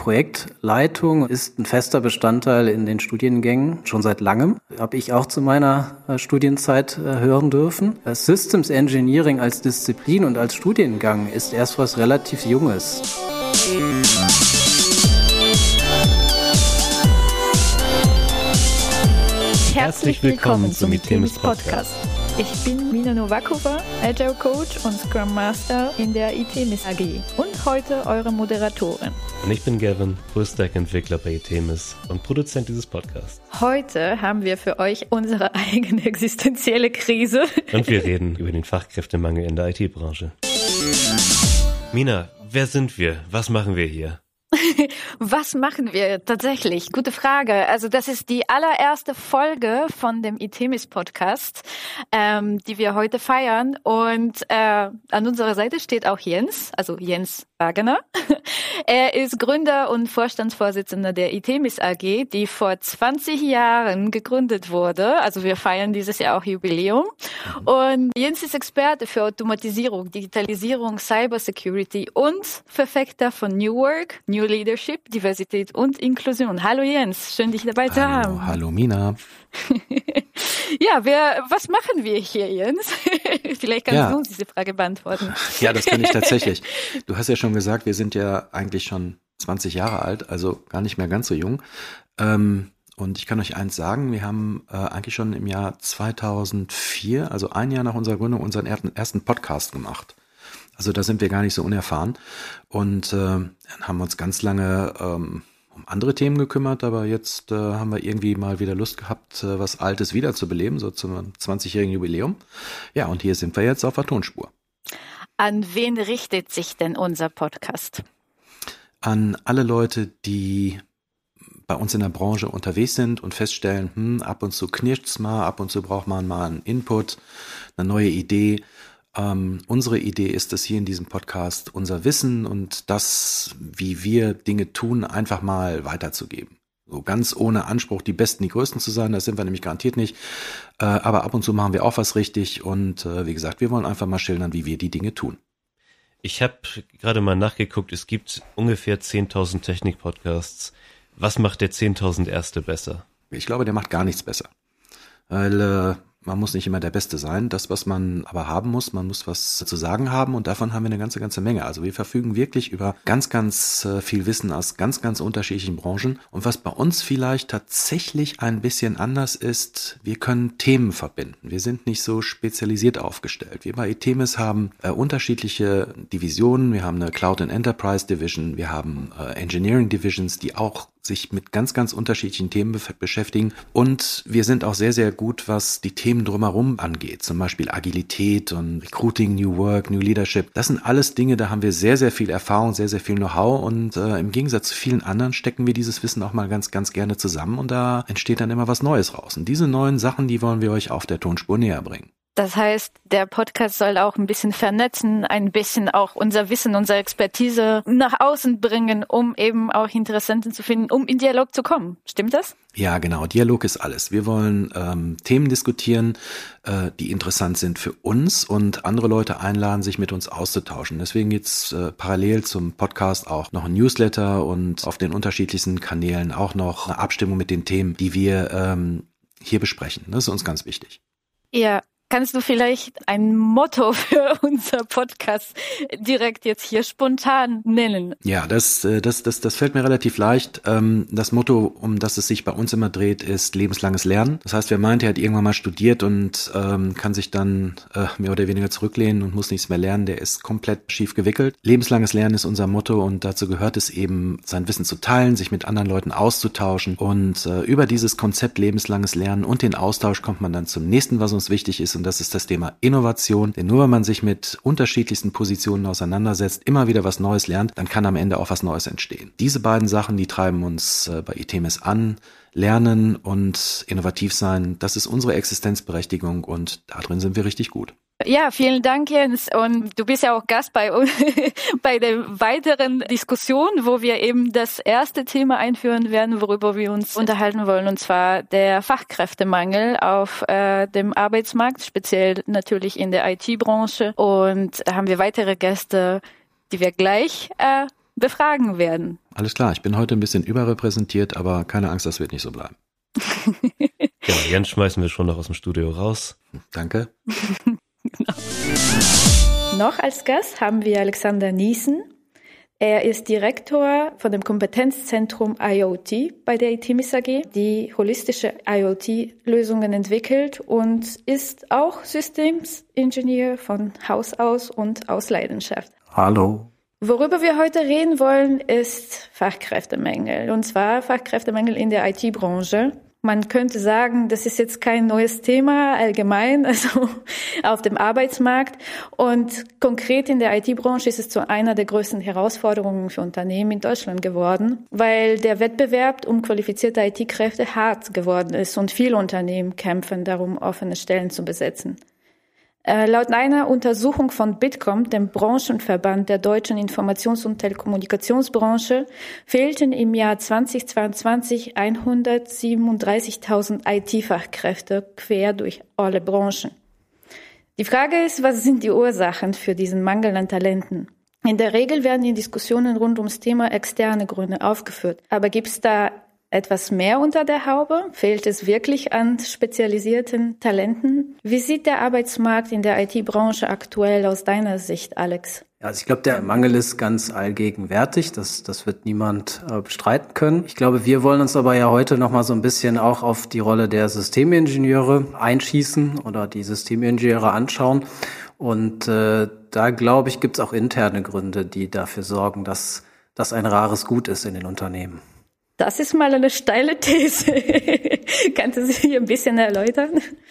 Projektleitung ist ein fester Bestandteil in den Studiengängen schon seit langem. Habe ich auch zu meiner äh, Studienzeit äh, hören dürfen. Systems Engineering als Disziplin und als Studiengang ist erst was relativ Junges. Herzlich willkommen zum Itemis Podcast. Ich bin Mina Novakova, Agile Coach und Scrum Master in der Itemis AG und heute eure Moderatorin. Und ich bin Gavin, Fullstack-Entwickler bei Itemis und Produzent dieses Podcasts. Heute haben wir für euch unsere eigene existenzielle Krise. Und wir reden über den Fachkräftemangel in der IT-Branche. Mina, wer sind wir? Was machen wir hier? Was machen wir tatsächlich? Gute Frage. Also das ist die allererste Folge von dem Itemis Podcast, ähm, die wir heute feiern. Und äh, an unserer Seite steht auch Jens, also Jens Wagner. er ist Gründer und Vorstandsvorsitzender der Itemis AG, die vor 20 Jahren gegründet wurde. Also wir feiern dieses Jahr auch Jubiläum. Und Jens ist Experte für Automatisierung, Digitalisierung, Cybersecurity und Verfechter von New Work, New Leadership, Diversität und Inklusion. Hallo Jens, schön dich dabei hallo, zu haben. Hallo Mina. ja, wer, was machen wir hier, Jens? Vielleicht kannst ja. du uns diese Frage beantworten. ja, das kann ich tatsächlich. Du hast ja schon gesagt, wir sind ja eigentlich schon 20 Jahre alt, also gar nicht mehr ganz so jung. Ähm, und ich kann euch eins sagen, wir haben äh, eigentlich schon im Jahr 2004, also ein Jahr nach unserer Gründung, unseren ersten Podcast gemacht. Also da sind wir gar nicht so unerfahren und äh, haben uns ganz lange ähm, um andere Themen gekümmert, aber jetzt äh, haben wir irgendwie mal wieder Lust gehabt, äh, was Altes wiederzubeleben, so zum 20-jährigen Jubiläum. Ja, und hier sind wir jetzt auf der Tonspur. An wen richtet sich denn unser Podcast? An alle Leute, die bei uns in der Branche unterwegs sind und feststellen, hm, ab und zu knirscht's mal, ab und zu braucht man mal einen Input, eine neue Idee, ähm, unsere Idee ist es hier in diesem Podcast, unser Wissen und das, wie wir Dinge tun, einfach mal weiterzugeben. So ganz ohne Anspruch, die Besten, die Größten zu sein, das sind wir nämlich garantiert nicht. Äh, aber ab und zu machen wir auch was richtig und äh, wie gesagt, wir wollen einfach mal schildern, wie wir die Dinge tun. Ich habe gerade mal nachgeguckt, es gibt ungefähr 10.000 Technik-Podcasts. Was macht der 10.000 erste besser? Ich glaube, der macht gar nichts besser. Weil äh, man muss nicht immer der Beste sein. Das, was man aber haben muss, man muss was zu sagen haben und davon haben wir eine ganze, ganze Menge. Also wir verfügen wirklich über ganz, ganz äh, viel Wissen aus ganz, ganz unterschiedlichen Branchen. Und was bei uns vielleicht tatsächlich ein bisschen anders ist, wir können Themen verbinden. Wir sind nicht so spezialisiert aufgestellt. Wir bei Itemis haben äh, unterschiedliche Divisionen. Wir haben eine Cloud and Enterprise Division. Wir haben äh, Engineering Divisions, die auch sich mit ganz, ganz unterschiedlichen Themen beschäftigen. Und wir sind auch sehr, sehr gut, was die Themen drumherum angeht. Zum Beispiel Agilität und Recruiting, New Work, New Leadership. Das sind alles Dinge, da haben wir sehr, sehr viel Erfahrung, sehr, sehr viel Know-how. Und äh, im Gegensatz zu vielen anderen stecken wir dieses Wissen auch mal ganz, ganz gerne zusammen. Und da entsteht dann immer was Neues raus. Und diese neuen Sachen, die wollen wir euch auf der Tonspur näher bringen. Das heißt, der Podcast soll auch ein bisschen vernetzen, ein bisschen auch unser Wissen, unsere Expertise nach außen bringen, um eben auch Interessenten zu finden, um in Dialog zu kommen. Stimmt das? Ja, genau. Dialog ist alles. Wir wollen ähm, Themen diskutieren, äh, die interessant sind für uns und andere Leute einladen, sich mit uns auszutauschen. Deswegen gibt's äh, parallel zum Podcast auch noch ein Newsletter und auf den unterschiedlichsten Kanälen auch noch eine Abstimmung mit den Themen, die wir ähm, hier besprechen. Das ist uns ganz wichtig. Ja, Kannst du vielleicht ein Motto für unser Podcast direkt jetzt hier spontan nennen? Ja, das, äh, das, das, das fällt mir relativ leicht. Ähm, das Motto, um das es sich bei uns immer dreht, ist lebenslanges Lernen. Das heißt, wer meint, er hat irgendwann mal studiert und ähm, kann sich dann äh, mehr oder weniger zurücklehnen und muss nichts mehr lernen, der ist komplett schief gewickelt. Lebenslanges Lernen ist unser Motto und dazu gehört es eben, sein Wissen zu teilen, sich mit anderen Leuten auszutauschen und äh, über dieses Konzept lebenslanges Lernen und den Austausch kommt man dann zum nächsten, was uns wichtig ist und das ist das Thema Innovation. Denn nur wenn man sich mit unterschiedlichsten Positionen auseinandersetzt, immer wieder was Neues lernt, dann kann am Ende auch was Neues entstehen. Diese beiden Sachen, die treiben uns äh, bei ITMS an. Lernen und innovativ sein, das ist unsere Existenzberechtigung und darin sind wir richtig gut. Ja, vielen Dank, Jens. Und du bist ja auch Gast bei, bei der weiteren Diskussion, wo wir eben das erste Thema einführen werden, worüber wir uns unterhalten wollen, und zwar der Fachkräftemangel auf äh, dem Arbeitsmarkt, speziell natürlich in der IT-Branche. Und da haben wir weitere Gäste, die wir gleich äh, befragen werden. Alles klar, ich bin heute ein bisschen überrepräsentiert, aber keine Angst, das wird nicht so bleiben. ja, Jens schmeißen wir schon noch aus dem Studio raus. Danke. Noch als Gast haben wir Alexander Niesen. Er ist Direktor von dem Kompetenzzentrum IoT bei der ITMIS AG, die holistische IoT-Lösungen entwickelt und ist auch Systemsingenieur von Haus aus und aus Leidenschaft. Hallo. Worüber wir heute reden wollen, ist Fachkräftemängel. Und zwar Fachkräftemängel in der IT-Branche. Man könnte sagen, das ist jetzt kein neues Thema allgemein, also auf dem Arbeitsmarkt. Und konkret in der IT-Branche ist es zu einer der größten Herausforderungen für Unternehmen in Deutschland geworden, weil der Wettbewerb um qualifizierte IT-Kräfte hart geworden ist und viele Unternehmen kämpfen darum, offene Stellen zu besetzen. Äh, laut einer Untersuchung von Bitkom, dem Branchenverband der deutschen Informations- und Telekommunikationsbranche, fehlten im Jahr 2022 137.000 IT-Fachkräfte quer durch alle Branchen. Die Frage ist, was sind die Ursachen für diesen Mangel an Talenten? In der Regel werden in Diskussionen rund ums Thema externe Gründe aufgeführt. Aber gibt es da etwas mehr unter der Haube? Fehlt es wirklich an spezialisierten Talenten? Wie sieht der Arbeitsmarkt in der IT-Branche aktuell aus deiner Sicht, Alex? Also ich glaube, der Mangel ist ganz allgegenwärtig. Das, das wird niemand äh, bestreiten können. Ich glaube, wir wollen uns aber ja heute noch mal so ein bisschen auch auf die Rolle der Systemingenieure einschießen oder die Systemingenieure anschauen. Und äh, da glaube ich, gibt es auch interne Gründe, die dafür sorgen, dass das ein rares Gut ist in den Unternehmen. Das ist mal eine steile These. Kannst du sie ein bisschen erläutern?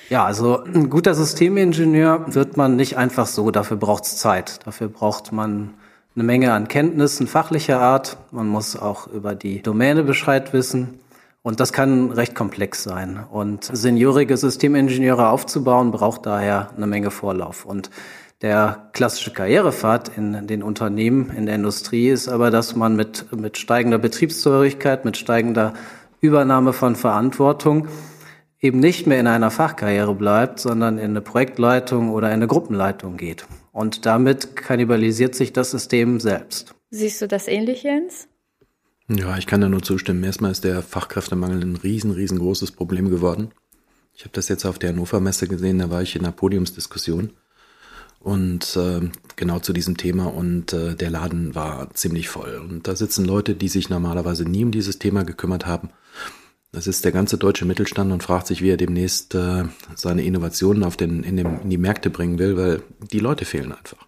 Ja, also ein guter Systemingenieur wird man nicht einfach so. Dafür braucht es Zeit. Dafür braucht man eine Menge an Kenntnissen fachlicher Art. Man muss auch über die Domäne Bescheid wissen. Und das kann recht komplex sein. Und seniorige Systemingenieure aufzubauen, braucht daher eine Menge Vorlauf. Und der klassische Karrierepfad in den Unternehmen, in der Industrie ist aber, dass man mit, mit steigender Betriebszugehörigkeit, mit steigender Übernahme von Verantwortung eben nicht mehr in einer Fachkarriere bleibt, sondern in eine Projektleitung oder in eine Gruppenleitung geht. Und damit kannibalisiert sich das System selbst. Siehst du das ähnlich, Jens? Ja, ich kann da nur zustimmen. Erstmal ist der Fachkräftemangel ein riesen, riesengroßes Problem geworden. Ich habe das jetzt auf der Hannover Messe gesehen, da war ich in einer Podiumsdiskussion und äh, genau zu diesem Thema und äh, der Laden war ziemlich voll. Und da sitzen Leute, die sich normalerweise nie um dieses Thema gekümmert haben. Das ist der ganze deutsche Mittelstand und fragt sich, wie er demnächst äh, seine Innovationen auf den, in, dem, in die Märkte bringen will, weil die Leute fehlen einfach.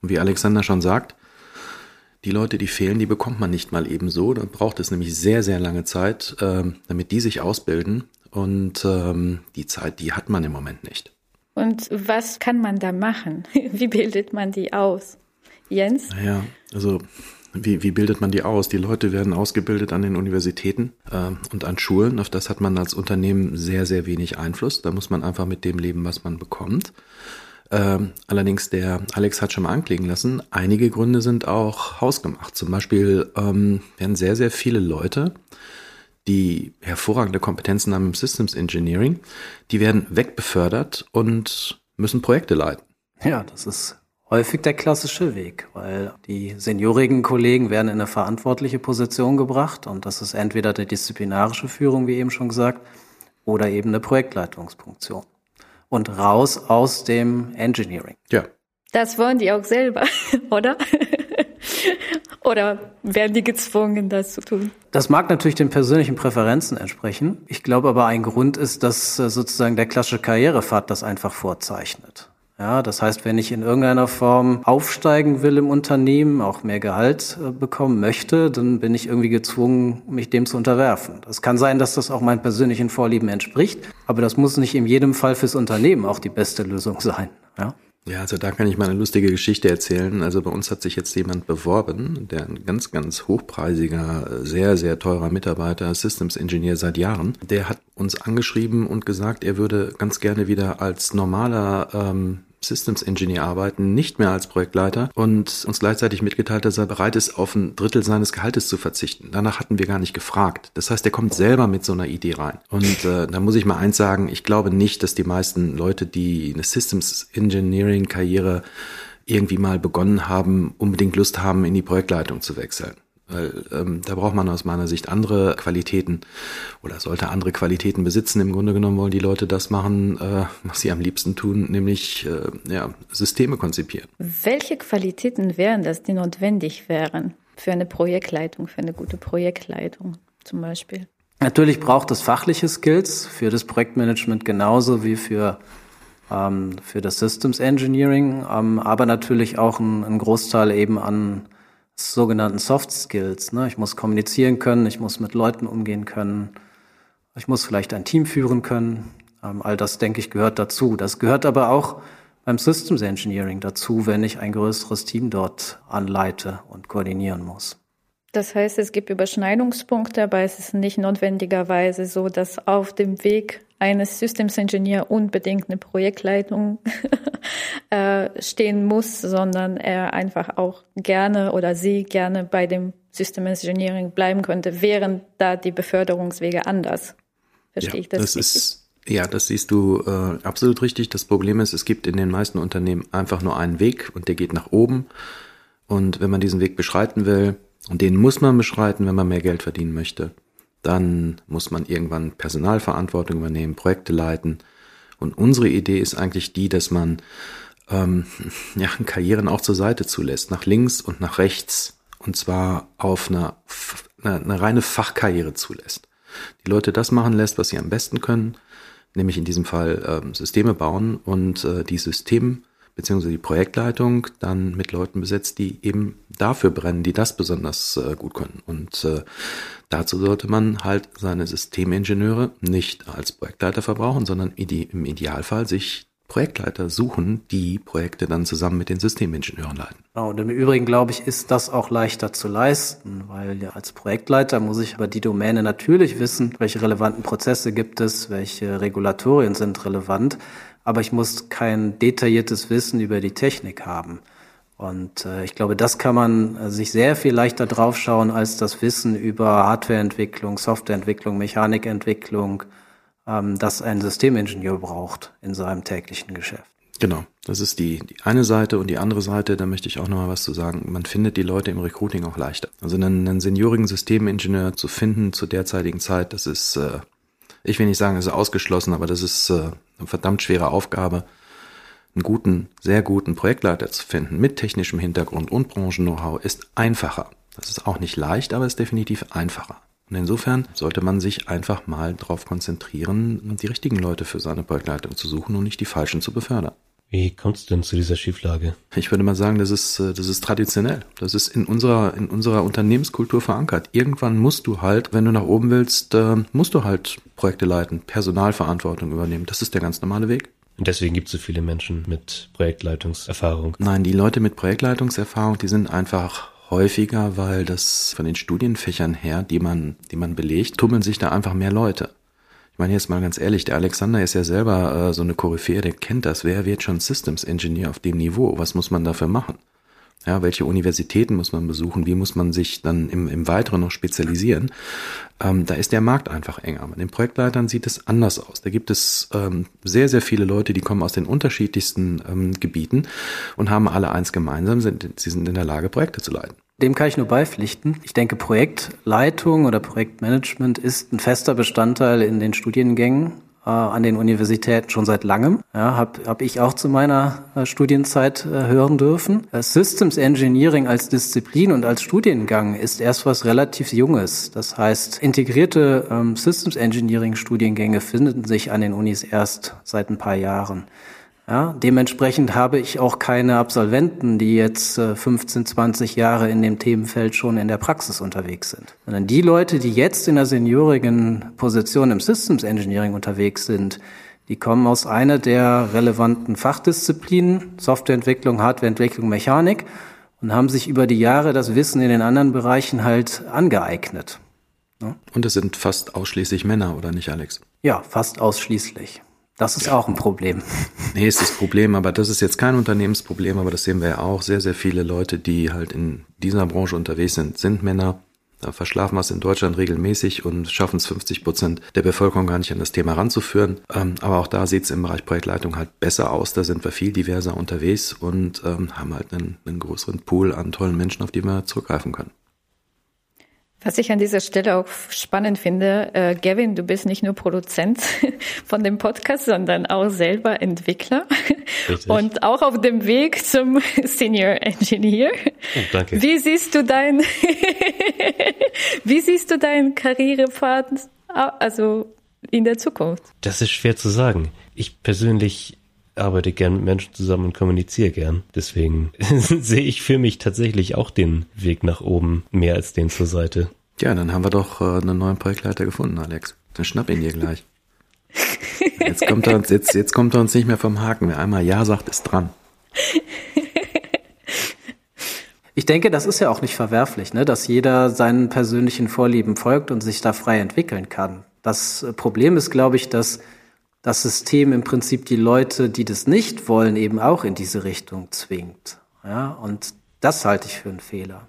Und wie Alexander schon sagt, die Leute, die fehlen, die bekommt man nicht mal ebenso. Da braucht es nämlich sehr, sehr lange Zeit, äh, damit die sich ausbilden. Und ähm, die Zeit, die hat man im Moment nicht. Und was kann man da machen? Wie bildet man die aus? Jens? Naja, also wie, wie bildet man die aus? Die Leute werden ausgebildet an den Universitäten äh, und an Schulen. Auf das hat man als Unternehmen sehr, sehr wenig Einfluss. Da muss man einfach mit dem leben, was man bekommt. Ähm, allerdings, der Alex hat schon mal anklingen lassen, einige Gründe sind auch hausgemacht. Zum Beispiel ähm, werden sehr, sehr viele Leute die hervorragende Kompetenzen haben im Systems Engineering, die werden wegbefördert und müssen Projekte leiten. Ja, das ist häufig der klassische Weg, weil die seniorigen Kollegen werden in eine verantwortliche Position gebracht und das ist entweder die disziplinarische Führung, wie eben schon gesagt, oder eben eine Projektleitungsfunktion. Und raus aus dem Engineering. Ja. Das wollen die auch selber, oder? Oder werden die gezwungen, das zu tun? Das mag natürlich den persönlichen Präferenzen entsprechen. Ich glaube aber, ein Grund ist, dass äh, sozusagen der klassische Karrierepfad das einfach vorzeichnet. Ja, das heißt, wenn ich in irgendeiner Form aufsteigen will im Unternehmen, auch mehr Gehalt äh, bekommen möchte, dann bin ich irgendwie gezwungen, mich dem zu unterwerfen. Es kann sein, dass das auch meinen persönlichen Vorlieben entspricht, aber das muss nicht in jedem Fall fürs Unternehmen auch die beste Lösung sein. Ja? Ja, also da kann ich mal eine lustige Geschichte erzählen. Also bei uns hat sich jetzt jemand beworben, der ein ganz, ganz hochpreisiger, sehr, sehr teurer Mitarbeiter, Systems Engineer seit Jahren. Der hat uns angeschrieben und gesagt, er würde ganz gerne wieder als normaler ähm, Systems Engineer arbeiten, nicht mehr als Projektleiter und uns gleichzeitig mitgeteilt, dass er bereit ist, auf ein Drittel seines Gehaltes zu verzichten. Danach hatten wir gar nicht gefragt. Das heißt, er kommt selber mit so einer Idee rein. Und äh, da muss ich mal eins sagen, ich glaube nicht, dass die meisten Leute, die eine Systems Engineering Karriere irgendwie mal begonnen haben, unbedingt Lust haben, in die Projektleitung zu wechseln. Weil ähm, da braucht man aus meiner Sicht andere Qualitäten oder sollte andere Qualitäten besitzen. Im Grunde genommen wollen die Leute das machen, äh, was sie am liebsten tun, nämlich äh, ja, Systeme konzipieren. Welche Qualitäten wären das, die notwendig wären für eine Projektleitung, für eine gute Projektleitung zum Beispiel? Natürlich braucht es fachliche Skills für das Projektmanagement genauso wie für ähm, für das Systems Engineering, ähm, aber natürlich auch ein, ein Großteil eben an sogenannten Soft Skills. Ne? Ich muss kommunizieren können, ich muss mit Leuten umgehen können, ich muss vielleicht ein Team führen können. Ähm, all das, denke ich, gehört dazu. Das gehört aber auch beim Systems Engineering dazu, wenn ich ein größeres Team dort anleite und koordinieren muss. Das heißt, es gibt Überschneidungspunkte, aber es ist nicht notwendigerweise so, dass auf dem Weg eines Systems Engineer unbedingt eine Projektleitung äh, stehen muss, sondern er einfach auch gerne oder sie gerne bei dem System Engineering bleiben könnte, während da die Beförderungswege anders. Verstehe ja, ich das? Das richtig? ist ja, das siehst du äh, absolut richtig. Das Problem ist, es gibt in den meisten Unternehmen einfach nur einen Weg und der geht nach oben. Und wenn man diesen Weg beschreiten will, und den muss man beschreiten, wenn man mehr Geld verdienen möchte, dann muss man irgendwann Personalverantwortung übernehmen, Projekte leiten. Und unsere Idee ist eigentlich die, dass man ähm, ja, Karrieren auch zur Seite zulässt, nach links und nach rechts. Und zwar auf einer, eine, eine reine Fachkarriere zulässt. Die Leute das machen lässt, was sie am besten können, nämlich in diesem Fall ähm, Systeme bauen und äh, die System beziehungsweise die Projektleitung dann mit Leuten besetzt, die eben dafür brennen, die das besonders äh, gut können. Und äh, dazu sollte man halt seine Systemingenieure nicht als Projektleiter verbrauchen, sondern im Idealfall sich Projektleiter suchen, die Projekte dann zusammen mit den Systemingenieuren leiten. Genau, und im Übrigen glaube ich, ist das auch leichter zu leisten, weil ja als Projektleiter muss ich über die Domäne natürlich wissen, welche relevanten Prozesse gibt es, welche Regulatorien sind relevant aber ich muss kein detailliertes Wissen über die Technik haben. Und äh, ich glaube, das kann man äh, sich sehr viel leichter draufschauen als das Wissen über Hardwareentwicklung, Softwareentwicklung, Mechanikentwicklung, ähm, das ein Systemingenieur braucht in seinem täglichen Geschäft. Genau, das ist die, die eine Seite und die andere Seite, da möchte ich auch noch mal was zu sagen. Man findet die Leute im Recruiting auch leichter. Also einen, einen seniorigen Systemingenieur zu finden zur derzeitigen Zeit, das ist äh, ich will nicht sagen, es ist ausgeschlossen, aber das ist äh, eine verdammt schwere Aufgabe, einen guten, sehr guten Projektleiter zu finden mit technischem Hintergrund und Branchen-Know-how ist einfacher. Das ist auch nicht leicht, aber ist definitiv einfacher. Und insofern sollte man sich einfach mal darauf konzentrieren, die richtigen Leute für seine Projektleitung zu suchen und nicht die falschen zu befördern. Wie kommst du denn zu dieser Schieflage? Ich würde mal sagen, das ist, äh, das ist traditionell. Das ist in unserer, in unserer Unternehmenskultur verankert. Irgendwann musst du halt, wenn du nach oben willst, äh, musst du halt Projekte leiten, Personalverantwortung übernehmen. Das ist der ganz normale Weg. Und deswegen gibt es so viele Menschen mit Projektleitungserfahrung. Nein, die Leute mit Projektleitungserfahrung, die sind einfach häufiger, weil das von den Studienfächern her, die man, die man belegt, tummeln sich da einfach mehr Leute meine jetzt mal ganz ehrlich, der Alexander ist ja selber äh, so eine Koryphäe, der kennt das. Wer wird schon Systems Engineer auf dem Niveau? Was muss man dafür machen? Ja, welche Universitäten muss man besuchen? Wie muss man sich dann im, im Weiteren noch spezialisieren? Ähm, da ist der Markt einfach enger. Bei den Projektleitern sieht es anders aus. Da gibt es ähm, sehr, sehr viele Leute, die kommen aus den unterschiedlichsten ähm, Gebieten und haben alle eins gemeinsam, sind, sie sind in der Lage, Projekte zu leiten. Dem kann ich nur beipflichten. Ich denke, Projektleitung oder Projektmanagement ist ein fester Bestandteil in den Studiengängen äh, an den Universitäten schon seit langem. Ja, habe hab ich auch zu meiner äh, Studienzeit äh, hören dürfen. Äh, Systems Engineering als Disziplin und als Studiengang ist erst was relativ Junges. Das heißt, integrierte ähm, Systems Engineering Studiengänge finden sich an den Unis erst seit ein paar Jahren. Ja, dementsprechend habe ich auch keine Absolventen, die jetzt 15, äh, 20 Jahre in dem Themenfeld schon in der Praxis unterwegs sind. Sondern die Leute, die jetzt in der seniorigen Position im Systems Engineering unterwegs sind, die kommen aus einer der relevanten Fachdisziplinen, Softwareentwicklung, Hardwareentwicklung, Mechanik und haben sich über die Jahre das Wissen in den anderen Bereichen halt angeeignet. Ja? Und es sind fast ausschließlich Männer, oder nicht, Alex? Ja, fast ausschließlich. Das ist auch ein Problem. Nee, ist das Problem, aber das ist jetzt kein Unternehmensproblem, aber das sehen wir ja auch. Sehr, sehr viele Leute, die halt in dieser Branche unterwegs sind, sind Männer. Da verschlafen wir es in Deutschland regelmäßig und schaffen es 50 Prozent der Bevölkerung gar nicht an das Thema ranzuführen. Ähm, aber auch da sieht es im Bereich Projektleitung halt besser aus. Da sind wir viel diverser unterwegs und ähm, haben halt einen, einen größeren Pool an tollen Menschen, auf die wir zurückgreifen können. Was ich an dieser Stelle auch spannend finde, äh, Gavin, du bist nicht nur Produzent von dem Podcast, sondern auch selber Entwickler Richtig. und auch auf dem Weg zum Senior Engineer. Oh, danke. Wie siehst du dein, wie siehst du deinen Karrierepfad, also in der Zukunft? Das ist schwer zu sagen. Ich persönlich arbeite gern mit Menschen zusammen und kommuniziere gern. Deswegen sehe ich für mich tatsächlich auch den Weg nach oben mehr als den zur Seite. Ja, dann haben wir doch äh, einen neuen Projektleiter gefunden, Alex. Dann schnapp ihn dir gleich. Jetzt kommt er uns, jetzt, jetzt kommt er uns nicht mehr vom Haken. Wer einmal Ja sagt, ist dran. Ich denke, das ist ja auch nicht verwerflich, ne? dass jeder seinen persönlichen Vorlieben folgt und sich da frei entwickeln kann. Das Problem ist, glaube ich, dass das System im Prinzip die Leute, die das nicht wollen, eben auch in diese Richtung zwingt. Ja, und das halte ich für einen Fehler.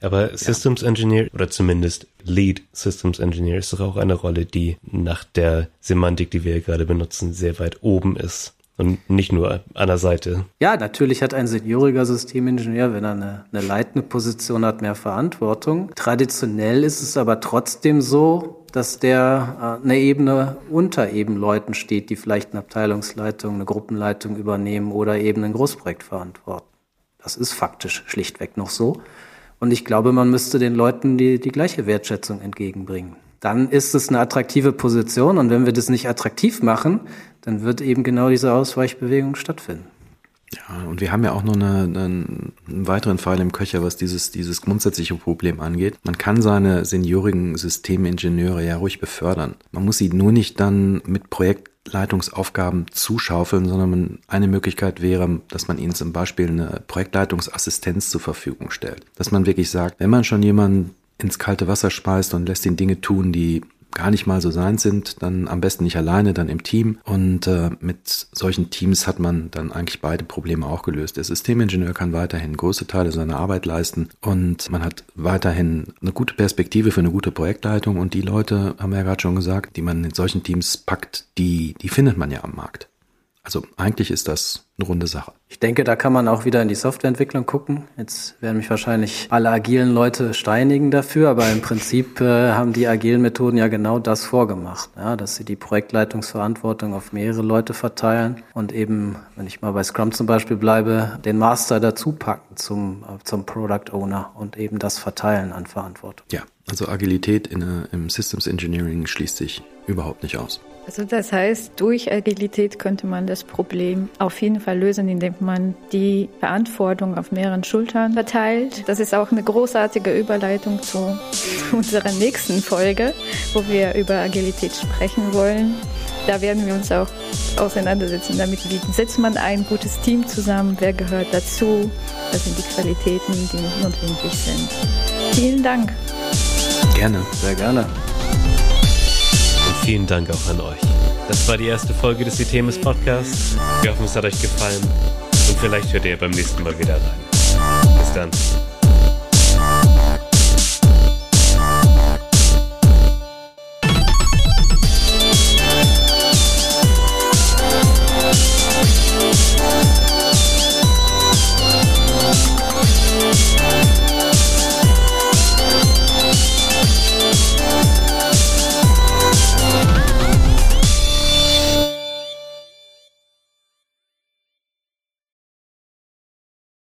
Aber Systems ja. Engineer oder zumindest Lead Systems Engineer ist doch auch eine Rolle, die nach der Semantik, die wir gerade benutzen, sehr weit oben ist und nicht nur an der Seite. Ja, natürlich hat ein senioriger Systemingenieur, wenn er eine, eine leitende Position hat, mehr Verantwortung. Traditionell ist es aber trotzdem so, dass der äh, eine Ebene unter eben Leuten steht, die vielleicht eine Abteilungsleitung, eine Gruppenleitung übernehmen oder eben ein Großprojekt verantworten. Das ist faktisch schlichtweg noch so. Und ich glaube, man müsste den Leuten die, die gleiche Wertschätzung entgegenbringen. Dann ist es eine attraktive Position und wenn wir das nicht attraktiv machen, dann wird eben genau diese Ausweichbewegung stattfinden. Ja, und wir haben ja auch noch eine, eine, einen weiteren Fall im Köcher, was dieses, dieses grundsätzliche Problem angeht. Man kann seine seniorigen Systemingenieure ja ruhig befördern. Man muss sie nur nicht dann mit Projektleitungsaufgaben zuschaufeln, sondern eine Möglichkeit wäre, dass man ihnen zum Beispiel eine Projektleitungsassistenz zur Verfügung stellt. Dass man wirklich sagt, wenn man schon jemanden ins kalte Wasser speist und lässt ihn Dinge tun, die gar nicht mal so sein sind, dann am besten nicht alleine, dann im Team. Und äh, mit solchen Teams hat man dann eigentlich beide Probleme auch gelöst. Der Systemingenieur kann weiterhin große Teile seiner Arbeit leisten und man hat weiterhin eine gute Perspektive für eine gute Projektleitung und die Leute, haben wir ja gerade schon gesagt, die man in solchen Teams packt, die, die findet man ja am Markt. Also eigentlich ist das eine runde Sache. Ich denke, da kann man auch wieder in die Softwareentwicklung gucken. Jetzt werden mich wahrscheinlich alle agilen Leute steinigen dafür, aber im Prinzip äh, haben die agilen Methoden ja genau das vorgemacht, ja, dass sie die Projektleitungsverantwortung auf mehrere Leute verteilen und eben, wenn ich mal bei Scrum zum Beispiel bleibe, den Master dazu packen zum, zum Product Owner und eben das verteilen an Verantwortung. Ja, also Agilität in, äh, im Systems Engineering schließt sich überhaupt nicht aus. Also das heißt, durch Agilität könnte man das Problem auf jeden Fall lösen, indem man die Verantwortung auf mehreren Schultern verteilt. Das ist auch eine großartige Überleitung zu unserer nächsten Folge, wo wir über Agilität sprechen wollen. Da werden wir uns auch auseinandersetzen damit, wie setzt man ein gutes Team zusammen, wer gehört dazu, was sind die Qualitäten, die notwendig sind. Vielen Dank. Gerne, sehr gerne. Vielen Dank auch an euch. Das war die erste Folge des Itemis Podcasts. Wir hoffen, es hat euch gefallen und vielleicht hört ihr beim nächsten Mal wieder rein. Bis dann.